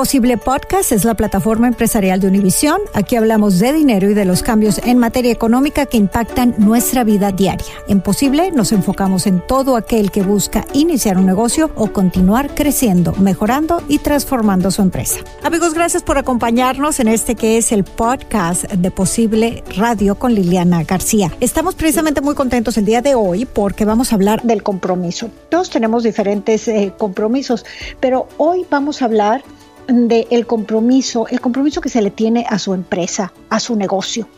Posible Podcast es la plataforma empresarial de Univisión. Aquí hablamos de dinero y de los cambios en materia económica que impactan nuestra vida diaria. En Posible nos enfocamos en todo aquel que busca iniciar un negocio o continuar creciendo, mejorando y transformando su empresa. Amigos, gracias por acompañarnos en este que es el podcast de Posible Radio con Liliana García. Estamos precisamente muy contentos el día de hoy porque vamos a hablar del compromiso. Todos tenemos diferentes eh, compromisos, pero hoy vamos a hablar del el compromiso, el compromiso que se le tiene a su empresa, a su negocio.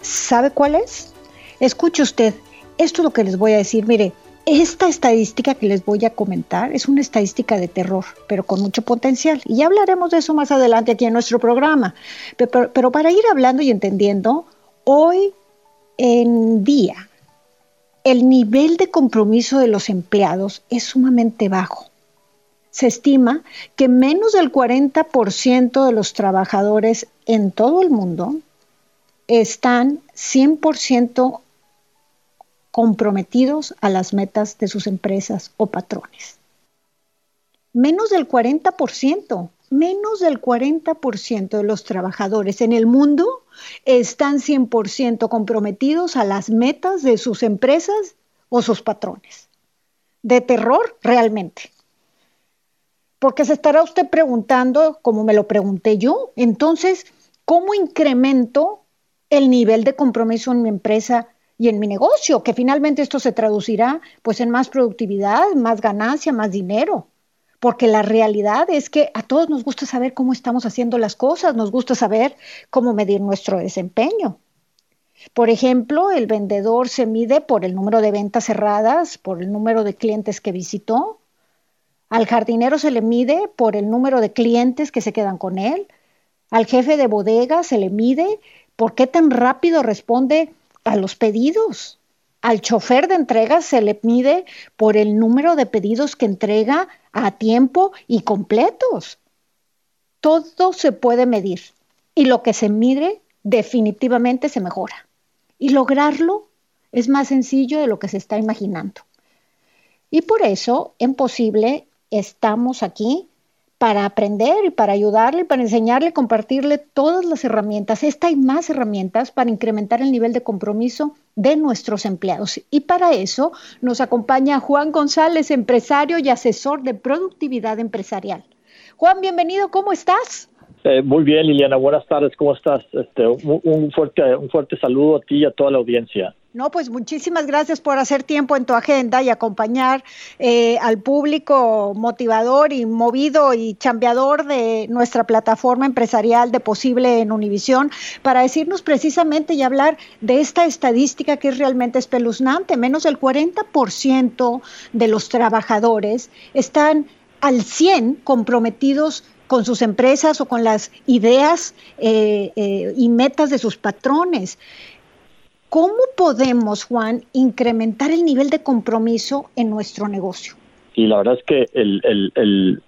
¿Sabe cuál es? Escuche usted, esto es lo que les voy a decir. Mire, esta estadística que les voy a comentar es una estadística de terror, pero con mucho potencial. Y ya hablaremos de eso más adelante aquí en nuestro programa. Pero para ir hablando y entendiendo, hoy en día el nivel de compromiso de los empleados es sumamente bajo se estima que menos del 40% de los trabajadores en todo el mundo están 100% comprometidos a las metas de sus empresas o patrones. Menos del 40%, menos del 40% de los trabajadores en el mundo están 100% comprometidos a las metas de sus empresas o sus patrones. De terror, realmente. Porque se estará usted preguntando, como me lo pregunté yo, entonces, ¿cómo incremento el nivel de compromiso en mi empresa y en mi negocio? Que finalmente esto se traducirá pues en más productividad, más ganancia, más dinero. Porque la realidad es que a todos nos gusta saber cómo estamos haciendo las cosas, nos gusta saber cómo medir nuestro desempeño. Por ejemplo, el vendedor se mide por el número de ventas cerradas, por el número de clientes que visitó, al jardinero se le mide por el número de clientes que se quedan con él. Al jefe de bodega se le mide por qué tan rápido responde a los pedidos. Al chofer de entrega se le mide por el número de pedidos que entrega a tiempo y completos. Todo se puede medir y lo que se mide definitivamente se mejora. Y lograrlo es más sencillo de lo que se está imaginando. Y por eso, en posible, estamos aquí para aprender y para ayudarle, para enseñarle, compartirle todas las herramientas. Esta y más herramientas para incrementar el nivel de compromiso de nuestros empleados. Y para eso nos acompaña Juan González, empresario y asesor de productividad empresarial. Juan, bienvenido, ¿cómo estás? Eh, muy bien, Liliana, buenas tardes, ¿cómo estás? Este, un, fuerte, un fuerte saludo a ti y a toda la audiencia. No, pues muchísimas gracias por hacer tiempo en tu agenda y acompañar eh, al público motivador y movido y chambeador de nuestra plataforma empresarial de Posible en Univisión para decirnos precisamente y hablar de esta estadística que es realmente espeluznante. Menos del 40% de los trabajadores están al 100 comprometidos con sus empresas o con las ideas eh, eh, y metas de sus patrones. ¿Cómo podemos, Juan, incrementar el nivel de compromiso en nuestro negocio? Y la verdad es que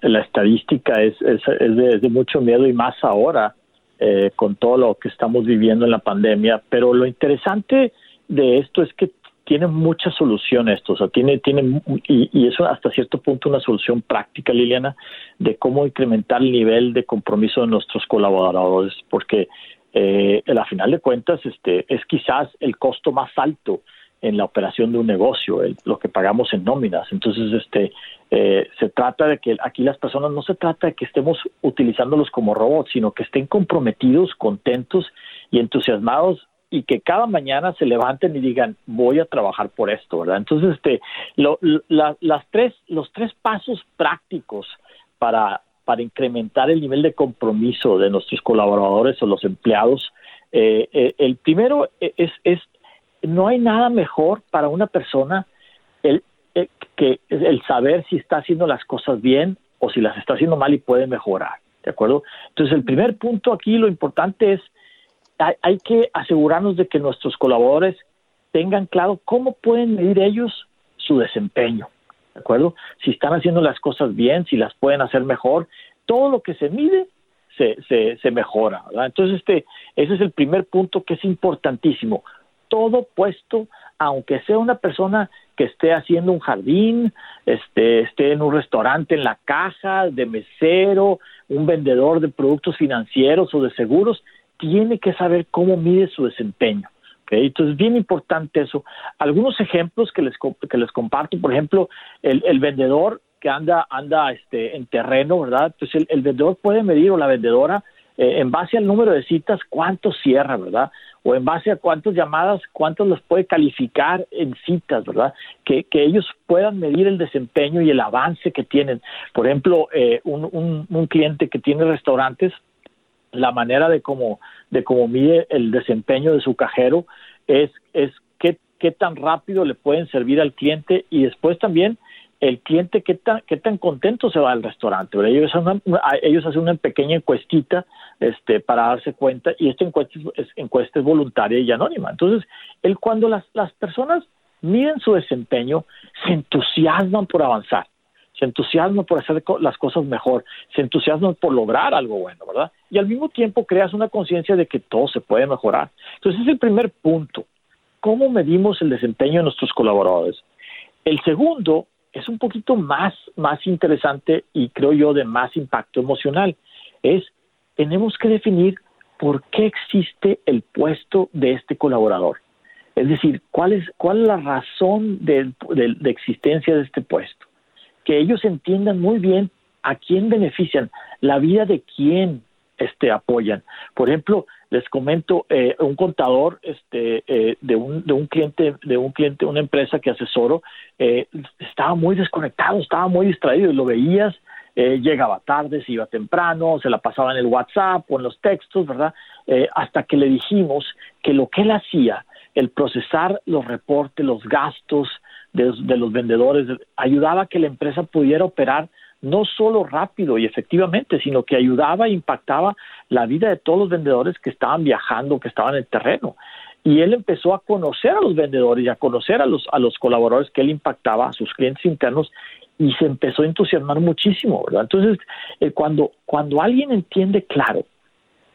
la estadística es, de, mucho miedo y más ahora eh, con todo lo que estamos viviendo en la pandemia. Pero lo interesante de esto es que tiene muchas soluciones esto, o sea, tiene, tiene y, y, eso hasta cierto punto una solución práctica, Liliana, de cómo incrementar el nivel de compromiso de nuestros colaboradores, porque eh, a final de cuentas este, es quizás el costo más alto en la operación de un negocio, lo que pagamos en nóminas. Entonces, este, eh, se trata de que aquí las personas no se trata de que estemos utilizándolos como robots, sino que estén comprometidos, contentos y entusiasmados y que cada mañana se levanten y digan voy a trabajar por esto, ¿verdad? Entonces, este, las tres, los tres pasos prácticos para para incrementar el nivel de compromiso de nuestros colaboradores o los empleados. Eh, eh, el primero es, es, no hay nada mejor para una persona el eh, que el saber si está haciendo las cosas bien o si las está haciendo mal y puede mejorar. ¿De acuerdo? Entonces, el primer punto aquí, lo importante es, hay, que asegurarnos de que nuestros colaboradores tengan claro cómo pueden medir ellos su desempeño. ¿De acuerdo? Si están haciendo las cosas bien, si las pueden hacer mejor, todo lo que se mide se, se, se mejora. Entonces, este, ese es el primer punto que es importantísimo. Todo puesto, aunque sea una persona que esté haciendo un jardín, este, esté en un restaurante en la caja, de mesero, un vendedor de productos financieros o de seguros, tiene que saber cómo mide su desempeño. ¿Okay? Entonces, bien importante eso. Algunos ejemplos que les, que les comparto, por ejemplo, el, el vendedor que anda, anda este, en terreno, ¿verdad? El, el vendedor puede medir o la vendedora eh, en base al número de citas, cuánto cierra, ¿verdad? O en base a cuántas llamadas, cuántos los puede calificar en citas, ¿verdad? Que, que ellos puedan medir el desempeño y el avance que tienen. Por ejemplo, eh, un, un, un cliente que tiene restaurantes, la manera de cómo, de cómo mide el desempeño de su cajero es, es qué, qué tan rápido le pueden servir al cliente y después también el cliente qué tan, qué tan contento se va al restaurante. Ellos, ellos hacen una pequeña encuestita este, para darse cuenta y esta encuesta es, encuesta es voluntaria y anónima. Entonces, el, cuando las, las personas miden su desempeño, se entusiasman por avanzar, se entusiasman por hacer las cosas mejor, se entusiasman por lograr algo bueno, ¿verdad? Y al mismo tiempo creas una conciencia de que todo se puede mejorar. Entonces, ese es el primer punto. ¿Cómo medimos el desempeño de nuestros colaboradores? El segundo es un poquito más, más interesante y creo yo de más impacto emocional. Es, tenemos que definir por qué existe el puesto de este colaborador. Es decir, cuál es, cuál es la razón de existencia de este puesto. Que ellos entiendan muy bien a quién benefician, la vida de quién este, apoyan. Por ejemplo, les comento eh, un contador este, eh, de, un, de un cliente, de un cliente, una empresa que asesoro, eh, estaba muy desconectado, estaba muy distraído y lo veías, eh, llegaba tarde, se iba temprano, se la pasaba en el WhatsApp o en los textos, ¿verdad? Eh, hasta que le dijimos que lo que él hacía, el procesar los reportes, los gastos de, de los vendedores, ayudaba a que la empresa pudiera operar no solo rápido y efectivamente, sino que ayudaba e impactaba la vida de todos los vendedores que estaban viajando, que estaban en el terreno. Y él empezó a conocer a los vendedores y a conocer a los, a los colaboradores que él impactaba, a sus clientes internos, y se empezó a entusiasmar muchísimo, ¿verdad? Entonces, eh, cuando, cuando alguien entiende claro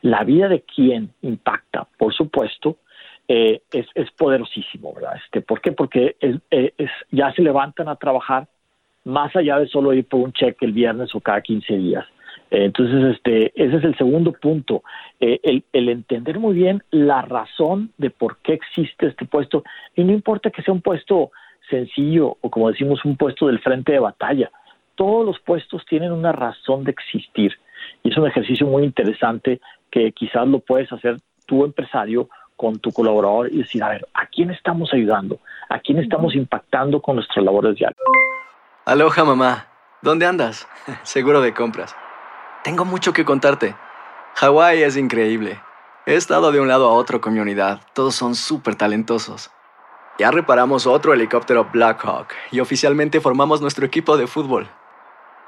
la vida de quien impacta, por supuesto, eh, es, es poderosísimo, ¿verdad? Este, ¿Por qué? Porque es, eh, es, ya se levantan a trabajar más allá de solo ir por un cheque el viernes o cada 15 días. Eh, entonces, este, ese es el segundo punto, eh, el, el, entender muy bien la razón de por qué existe este puesto, y no importa que sea un puesto sencillo o como decimos un puesto del frente de batalla, todos los puestos tienen una razón de existir, y es un ejercicio muy interesante que quizás lo puedes hacer tu empresario con tu colaborador y decir, a ver, ¿a quién estamos ayudando? ¿A quién estamos impactando con nuestras labores diarias? Aloha mamá, ¿dónde andas? Seguro de compras. Tengo mucho que contarte. Hawái es increíble. He estado de un lado a otro con mi unidad. Todos son súper talentosos. Ya reparamos otro helicóptero Blackhawk y oficialmente formamos nuestro equipo de fútbol.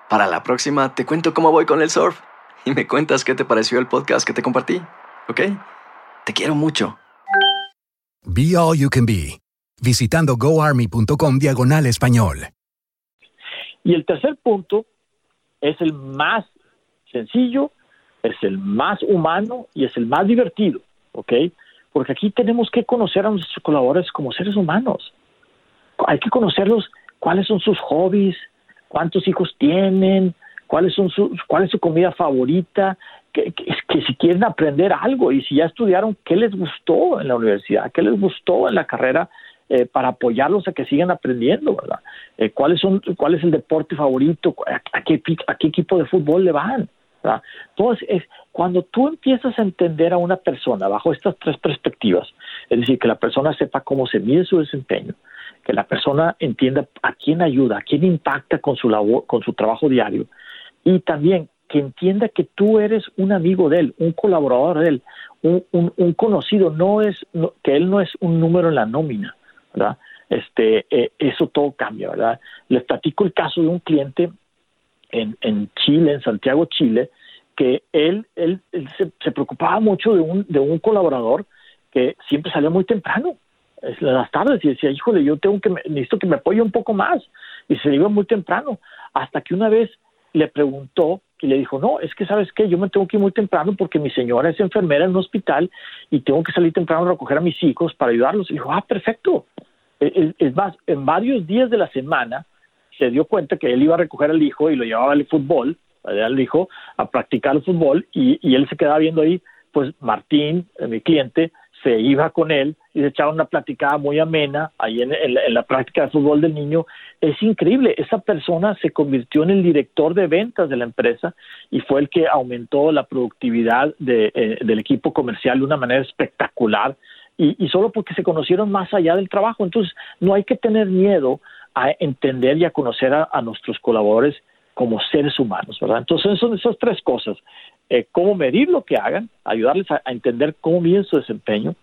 Para la próxima te cuento cómo voy con el surf y me cuentas qué te pareció el podcast que te compartí, ¿ok? Te quiero mucho. Be All You Can Be, visitando goarmy.com diagonal español. Y el tercer punto es el más sencillo, es el más humano y es el más divertido, ¿ok? Porque aquí tenemos que conocer a nuestros colaboradores como seres humanos. Hay que conocerlos, cuáles son sus hobbies, cuántos hijos tienen, cuáles son sus, cuál es su comida favorita, que, si quieren aprender algo y si ya estudiaron, qué les gustó en la universidad, qué les gustó en la carrera eh, para apoyarlos a que sigan aprendiendo, ¿verdad? Eh, ¿cuáles son, ¿Cuál es el deporte favorito? ¿A, qué, a qué equipo de fútbol le van? ¿verdad? Entonces, es, cuando tú empiezas a entender a una persona bajo estas tres perspectivas, es decir, que la persona sepa cómo se mide su desempeño, que la persona entienda a quién ayuda, a quién impacta con su labor, con su trabajo diario, y también que entienda que tú eres un amigo de él, un colaborador de él, un, conocido, no es, no, que él no es un número en la nómina, ¿verdad? este, eh, eso todo cambia, ¿verdad? Les platico el caso de un cliente en, Chile, en Santiago, Chile, que él, él, se, se, preocupaba mucho de un, de un colaborador que siempre salía muy temprano las tardes y decía, híjole, yo tengo que, necesito que me apoye un poco más. Y se iba muy temprano, hasta que una vez le preguntó y le dijo, no, es que sabes qué, yo me tengo que ir muy temprano porque mi señora es enfermera en un hospital y tengo que salir temprano a recoger a mis hijos para ayudarlos. Y dijo, ah, perfecto. E, es, más, en varios días de la semana se dio cuenta que él iba a recoger al hijo y lo llevaba al fútbol, al hijo, a practicar el fútbol y, y él se quedaba viendo ahí, pues Martín, eh, mi cliente, se iba con él y se echaba una platicada muy amena ahí en, la práctica de fútbol del niño. Es increíble, esa persona se convirtió en el director de ventas de la empresa y fue el que aumentó la productividad de, eh, del equipo comercial de una manera espectacular y, solo porque se conocieron más allá del trabajo. Entonces, no hay que tener miedo a entender y a conocer a, nuestros colaboradores como seres humanos, ¿verdad? Entonces son esas tres cosas. Eh, cómo medir lo que hagan, ayudarles a, entender cómo miden su desempeño,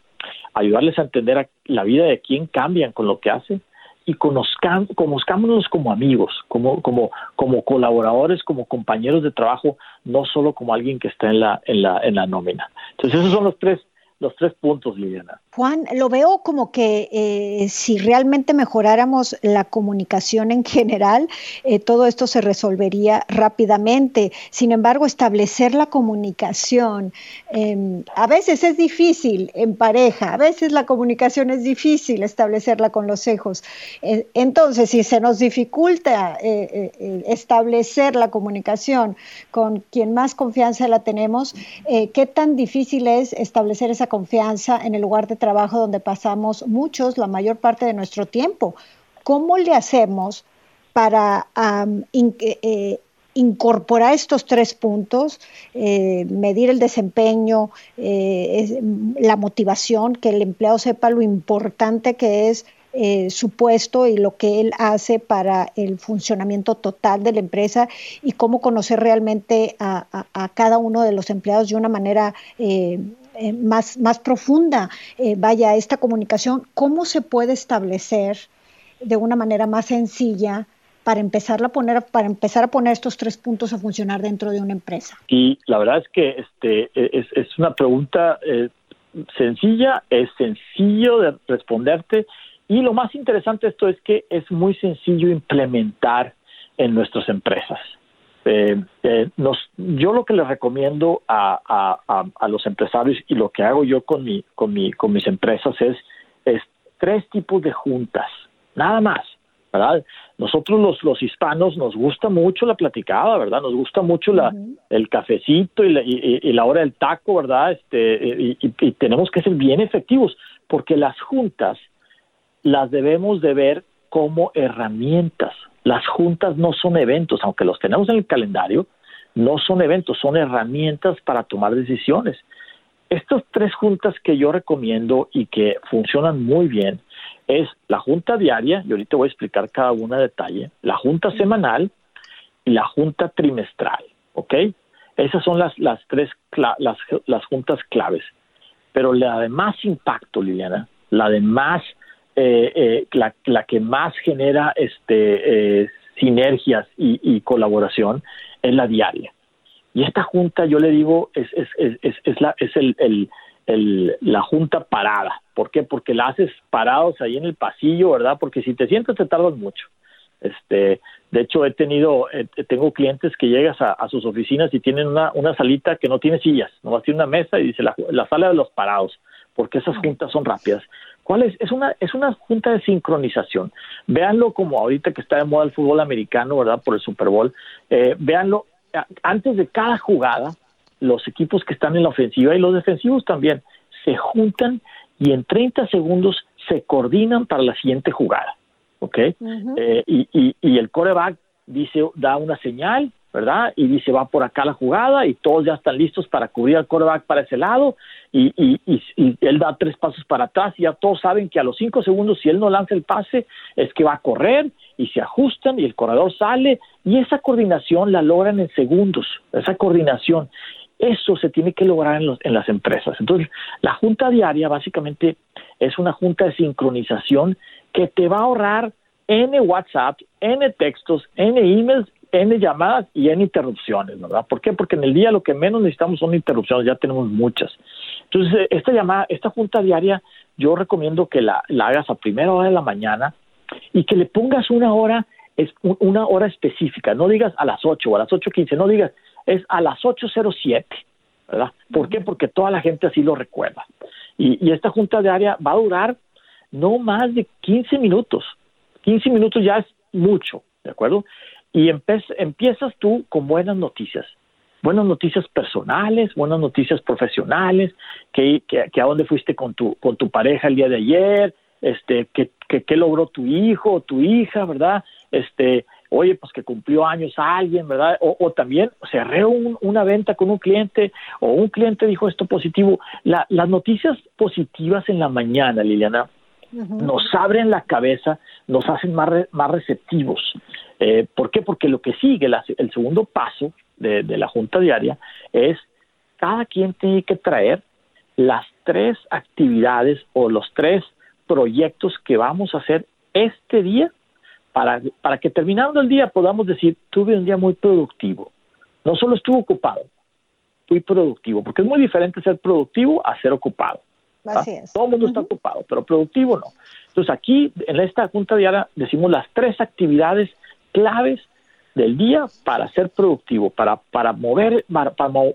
ayudarles a entender la vida de quién cambian con lo que hacen y conozcan, conozcámonos como amigos, como, como, como colaboradores, como compañeros de trabajo, no solo como alguien que está en la, en la, en la nómina. Entonces esos son los tres, los tres puntos, Liliana. Juan, lo veo como que eh, si realmente mejoráramos la comunicación en general, eh, todo esto se resolvería rápidamente. Sin embargo, establecer la comunicación em, a veces es difícil en pareja, a veces la comunicación es difícil establecerla con los hijos. Eh, entonces, si se nos dificulta establecer la comunicación con quien más confianza la tenemos, ¿qué tan difícil es establecer esa confianza en el lugar de trabajo donde pasamos muchos, la mayor parte de nuestro tiempo. ¿Cómo le hacemos para eh, eh, incorporar estos tres puntos, eh, medir el desempeño, la motivación, que el empleado sepa lo importante que es su puesto y lo que él hace para el funcionamiento total de la empresa y cómo conocer realmente a, cada uno de los empleados de una manera más, más profunda eh, vaya esta comunicación, ¿cómo se puede establecer de una manera más sencilla para empezar a poner para empezar a poner estos tres puntos a funcionar dentro de una empresa? Y la verdad es que este es, es una pregunta eh, sencilla, es sencillo de responderte y lo más interesante de esto es que es muy sencillo implementar en nuestras empresas. Eh, eh, nos, yo lo que les recomiendo a, a, los empresarios y lo que hago yo con, mi, con, mi, con mis empresas es, es tres tipos de juntas, nada más. ¿verdad? Nosotros los, los hispanos nos gusta mucho la platicada, ¿verdad? Nos gusta mucho la, el cafecito y la, y, la, hora del taco, ¿verdad? Este, y, tenemos que ser bien efectivos, porque las juntas las debemos de ver como herramientas, las juntas no son eventos, aunque los tenemos en el calendario, no son eventos, son herramientas para tomar decisiones. Estas tres juntas que yo recomiendo y que funcionan muy bien es la junta diaria, y ahorita voy a explicar cada una de detalle, la junta semanal y la junta trimestral, ¿ok? Esas son las, las tres las, las juntas claves. Pero la de más impacto, Liliana, la de más eh, eh, la, la, que más genera este, eh, sinergias y, colaboración es la diaria. Y esta junta, yo le digo, es, es, es, es la, es el, el, el, la junta parada. ¿Por qué? Porque la haces parados ahí en el pasillo, ¿verdad? Porque si te sientas te tardas mucho. Este, de hecho, he tenido, tengo clientes que llegas a, sus oficinas y tienen una, una salita que no tiene sillas, nomás tiene una mesa y dice la, la sala de los parados, porque esas juntas son rápidas. ¿Cuál es? Es una, es una junta de sincronización. Véanlo como ahorita que está de moda el fútbol americano, ¿verdad? Por el Super Bowl. Eh, véanlo, antes de cada jugada, los equipos que están en la ofensiva y los defensivos también se juntan y en 30 segundos se coordinan para la siguiente jugada. ¿Ok? Eh, y, y, y el coreback dice, da una señal ¿verdad? Y dice, va por acá la jugada y todos ya están listos para cubrir al quarterback para ese lado y, y, y, él da tres pasos para atrás y ya todos saben que a los cinco segundos si él no lanza el pase es que va a correr y se ajustan y el corredor sale y esa coordinación la logran en segundos, esa coordinación. Eso se tiene que lograr en, los, en las empresas. Entonces, la junta diaria básicamente es una junta de sincronización que te va a ahorrar N WhatsApp, N textos, N emails, N llamadas y N interrupciones, ¿verdad? ¿Por qué? Porque en el día lo que menos necesitamos son interrupciones, ya tenemos muchas. Entonces, esta llamada, esta junta diaria, yo recomiendo que la, la hagas a primera hora de la mañana y que le pongas una hora, es una hora específica, no digas a las 8 o a las 8.15, no digas, es a las 8.07, ¿verdad? ¿Por qué? Porque toda la gente así lo recuerda. Y, y esta junta diaria va a durar no más de 15 minutos. 15 minutos ya es mucho, ¿de acuerdo? Y empiezas tú con buenas noticias, buenas noticias personales, buenas noticias profesionales, que, que, a dónde fuiste con tu, con tu pareja el día de ayer, este, que, que, logró tu hijo o tu hija, ¿verdad? Este, oye, pues que cumplió años alguien, ¿verdad? O, también cerré una venta con un cliente o un cliente dijo esto positivo. las noticias positivas en la mañana, Liliana, nos abren la cabeza, nos hacen más, más receptivos. Eh, ¿Por qué? Porque lo que sigue, el segundo paso de, la junta diaria es cada quien tiene que traer las tres actividades o los tres proyectos que vamos a hacer este día para, para que terminando el día podamos decir, tuve un día muy productivo. No solo estuve ocupado, fui productivo, porque es muy diferente ser productivo a ser ocupado. Todo el mundo está ocupado, pero productivo no. Entonces aquí en esta junta diaria decimos las tres actividades claves del día para ser productivo, para, para, mover, para,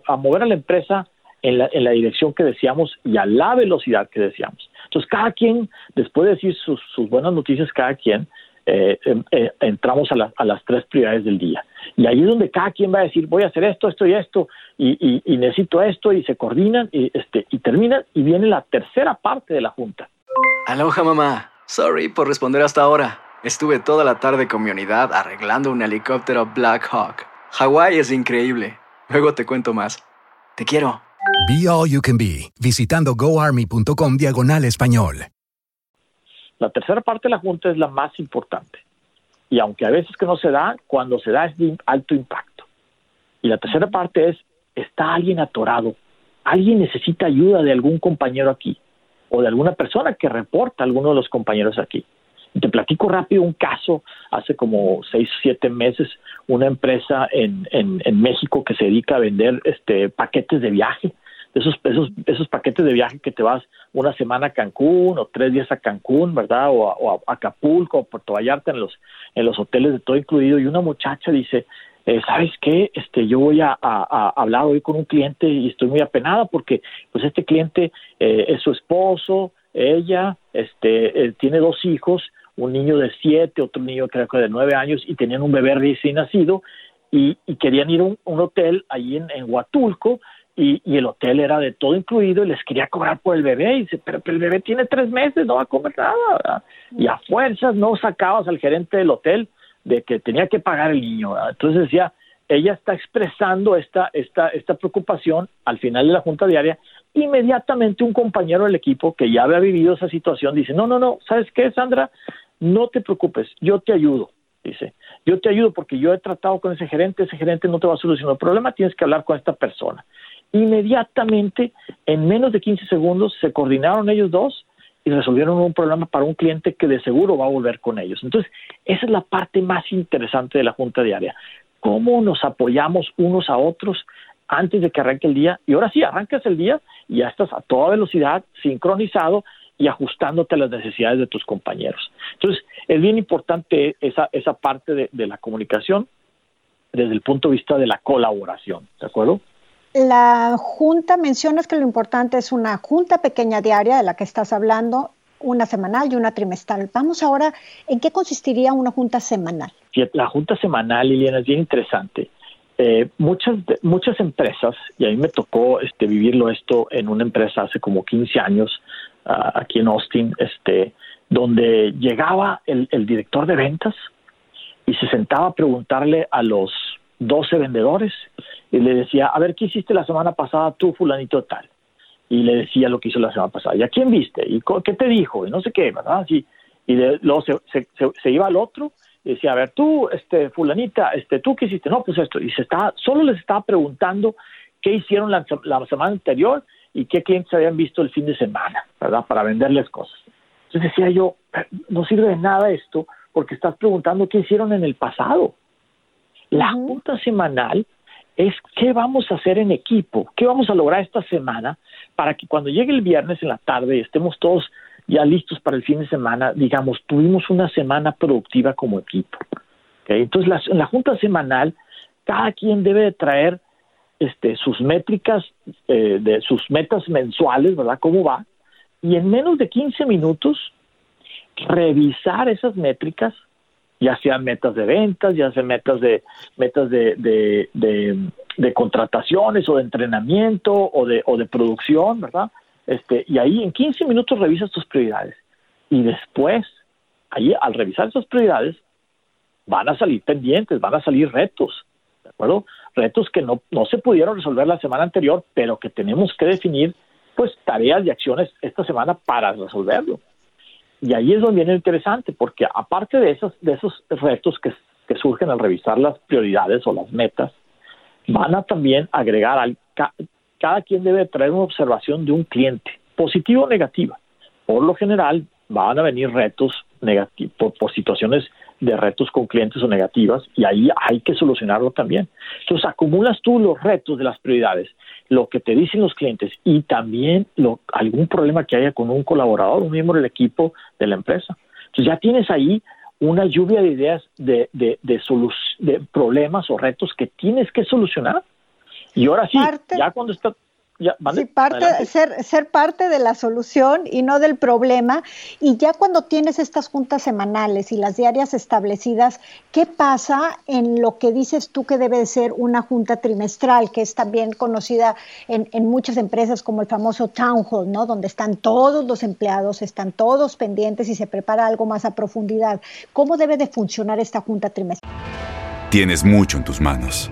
a mover a la empresa en la, en la, dirección que deseamos y a la velocidad que deseamos. Entonces, cada quien, después de decir sus, sus buenas noticias, cada quien, eh, em, eh, entramos a, a, las tres prioridades del día. Y ahí es donde cada quien va a decir, voy a hacer esto, esto y esto, y, y, necesito esto, y se coordinan, y, este, y terminan, y viene la tercera parte de la junta. Aloha, mamá. Sorry por responder hasta ahora. Estuve toda la tarde con mi unidad arreglando un helicóptero Black Hawk. Hawái es increíble. Luego te cuento más. Te quiero. Be All You Can Be, visitando goarmy.com diagonal español. La tercera parte de la junta es la más importante. Y aunque a veces que no se da, cuando se da es de alto impacto. Y la tercera parte es, está alguien atorado. Alguien necesita ayuda de algún compañero aquí o de alguna persona que reporta a alguno de los compañeros aquí. Te platico rápido un caso, hace como seis siete meses, una empresa en, en, en, México que se dedica a vender este, paquetes de viaje, esos, esos, esos paquetes de viaje que te vas una semana a Cancún o tres días a Cancún, ¿verdad? O a, Acapulco o Puerto Vallarta en los, en los hoteles de todo incluido. Y una muchacha dice, eh, ¿sabes qué? Este, yo voy a, hablar hoy con un cliente y estoy muy apenada porque pues este cliente eh, es su esposo, ella, este, eh, tiene dos hijos, un niño de siete, otro niño creo que de nueve años y tenían un bebé recién nacido y, querían ir a un, hotel ahí en, Huatulco y, el hotel era de todo incluido y les quería cobrar por el bebé y dice, pero, el bebé tiene tres meses, no va a comer nada. Y a fuerzas no sacabas al gerente del hotel de que tenía que pagar el niño. Entonces decía, ella está expresando esta, esta, esta preocupación al final de la junta diaria inmediatamente un compañero del equipo que ya había vivido esa situación dice, no, no, no, ¿sabes qué, Sandra? no te preocupes, yo te ayudo, dice, yo te ayudo porque yo he tratado con ese gerente, ese gerente no te va a solucionar el problema, tienes que hablar con esta persona. Inmediatamente, en menos de 15 segundos, se coordinaron ellos dos y resolvieron un problema para un cliente que de seguro va a volver con ellos. Entonces, esa es la parte más interesante de la junta diaria. Cómo nos apoyamos unos a otros antes de que arranque el día. Y ahora sí, arrancas el día y ya estás a toda velocidad, sincronizado y ajustándote a las necesidades de tus compañeros. Entonces, es bien importante esa, esa parte de, de la comunicación desde el punto de vista de la colaboración, ¿de acuerdo? La junta, mencionas que lo importante es una junta pequeña diaria de la que estás hablando, una semanal y una trimestral. Vamos ahora, ¿en qué consistiría una junta semanal? La junta semanal, Liliana, es bien interesante. Eh, muchas, muchas empresas, y a mí me tocó este, vivirlo esto en una empresa hace como 15 años, aquí en Austin, este, donde llegaba el, director de ventas y se sentaba a preguntarle a los 12 vendedores y le decía, a ver, ¿qué hiciste la semana pasada tú, fulanito tal? Y le decía lo que hizo la semana pasada. ¿Y a quién viste? ¿Y qué te dijo? Y no sé qué, ¿verdad? y luego se, se, iba al otro y decía, a ver, tú, este, fulanita, este, ¿tú qué hiciste? No, pues esto. Y se estaba, solo les estaba preguntando qué hicieron la, la semana anterior y qué clientes habían visto el fin de semana, ¿verdad? Para venderles cosas. Entonces decía yo, no sirve de nada esto porque estás preguntando qué hicieron en el pasado. La junta semanal es qué vamos a hacer en equipo, qué vamos a lograr esta semana para que cuando llegue el viernes en la tarde estemos todos ya listos para el fin de semana, digamos, tuvimos una semana productiva como equipo. Entonces, en la junta semanal, cada quien debe de traer este, sus métricas, eh, de sus metas mensuales, ¿verdad? ¿Cómo va? Y en menos de 15 minutos, revisar esas métricas, ya sean metas de ventas, ya sean metas de metas de, de, contrataciones o de entrenamiento o de, o de producción, ¿verdad? Este, y ahí en 15 minutos revisas tus prioridades. Y después, ahí al revisar esas prioridades, van a salir pendientes, van a salir retos, ¿de acuerdo? Retos que no, no se pudieron resolver la semana anterior, pero que tenemos que definir, pues, tareas y acciones esta semana para resolverlo. Y ahí es donde viene interesante, porque aparte de esos, de esos retos que, que surgen al revisar las prioridades o las metas, van a también agregar al, cada quien debe traer una observación de un cliente, positiva o negativa. Por lo general, van a venir retos negativos, por, situaciones de retos con clientes o negativas, y ahí hay que solucionarlo también. Entonces, acumulas tú los retos de las prioridades, lo que te dicen los clientes y también lo, algún problema que haya con un colaborador, un miembro del equipo de la empresa. Entonces, ya tienes ahí una lluvia de ideas de, de, de, de problemas o retos que tienes que solucionar y ahora sí, ya cuando está... Ya, parte, ser, ser parte de la solución y no del problema. Y ya cuando tienes estas juntas semanales y las diarias establecidas, ¿qué pasa en lo que dices tú que debe ser una junta trimestral, que es también conocida en, en muchas empresas como el famoso town hall, ¿no? Donde están todos los empleados, están todos pendientes y se prepara algo más a profundidad. ¿Cómo debe de funcionar esta junta trimestral? Tienes mucho en tus manos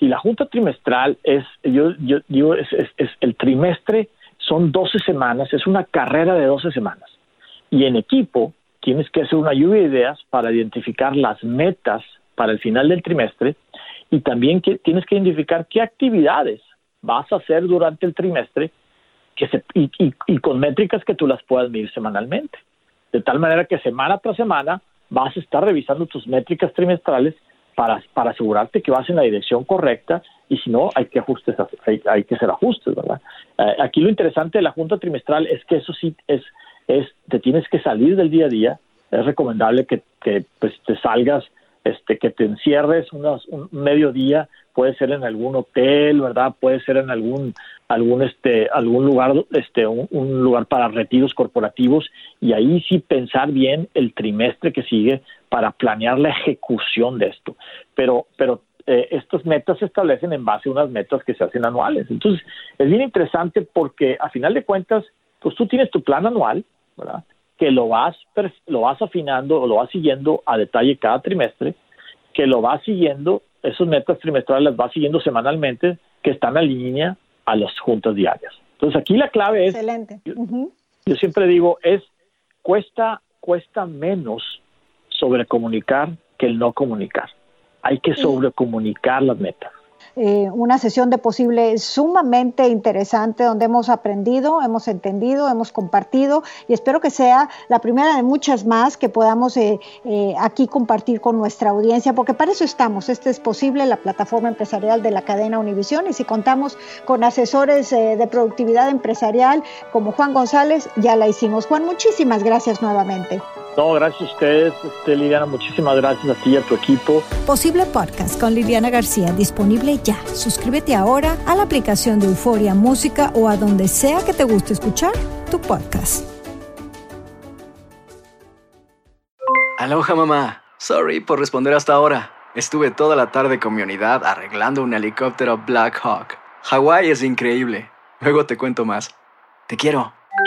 Y la junta trimestral es, yo, digo, es, el trimestre son 12 semanas, es una carrera de 12 semanas. Y en equipo tienes que hacer una lluvia de ideas para identificar las metas para el final del trimestre y también que, tienes que identificar qué actividades vas a hacer durante el trimestre que se, y, y con métricas que tú las puedas medir semanalmente. De tal manera que semana tras semana vas a estar revisando tus métricas trimestrales para, para asegurarte que vas en la dirección correcta y si no, hay que ajustes, hay, que hacer ajustes, ¿verdad? Eh, aquí lo interesante de la junta trimestral es que eso sí es, es, te tienes que salir del día a día, es recomendable que, que pues, te salgas, este, que te encierres unos, un medio día, puede ser en algún hotel, ¿verdad? Puede ser en algún algún este algún lugar este un, lugar para retiros corporativos. Y ahí sí pensar bien el trimestre que sigue para planear la ejecución de esto. Pero pero eh, estas metas se establecen en base a unas metas que se hacen anuales. Entonces es bien interesante porque a final de cuentas pues tú tienes tu plan anual verdad que lo vas lo vas afinando o lo vas siguiendo a detalle cada trimestre que lo vas siguiendo esas metas trimestrales las vas siguiendo semanalmente que están en línea a las juntas diarias. Entonces aquí la clave es, Excelente. yo, siempre digo, es cuesta, cuesta menos sobrecomunicar que el no comunicar. Hay que sobrecomunicar las metas. Eh, una sesión de posible sumamente interesante donde hemos aprendido, hemos entendido, hemos compartido y espero que sea la primera de muchas más que podamos eh, eh, aquí compartir con nuestra audiencia, porque para eso estamos. Este es posible, la plataforma empresarial de la cadena Univisión y si contamos con asesores de productividad empresarial como Juan González, ya la hicimos. Juan, muchísimas gracias nuevamente. No, gracias a ustedes, este, Liliana. Muchísimas gracias a ti y a tu equipo. Posible Podcast con Liliana García, disponible ya. Suscríbete ahora a la aplicación de Euforia Música o a donde sea que te guste escuchar tu podcast. Aloha, mamá. Sorry por responder hasta ahora. Estuve toda la tarde con mi unidad arreglando un helicóptero Black Hawk. Hawái es increíble. Luego te cuento más. Te quiero.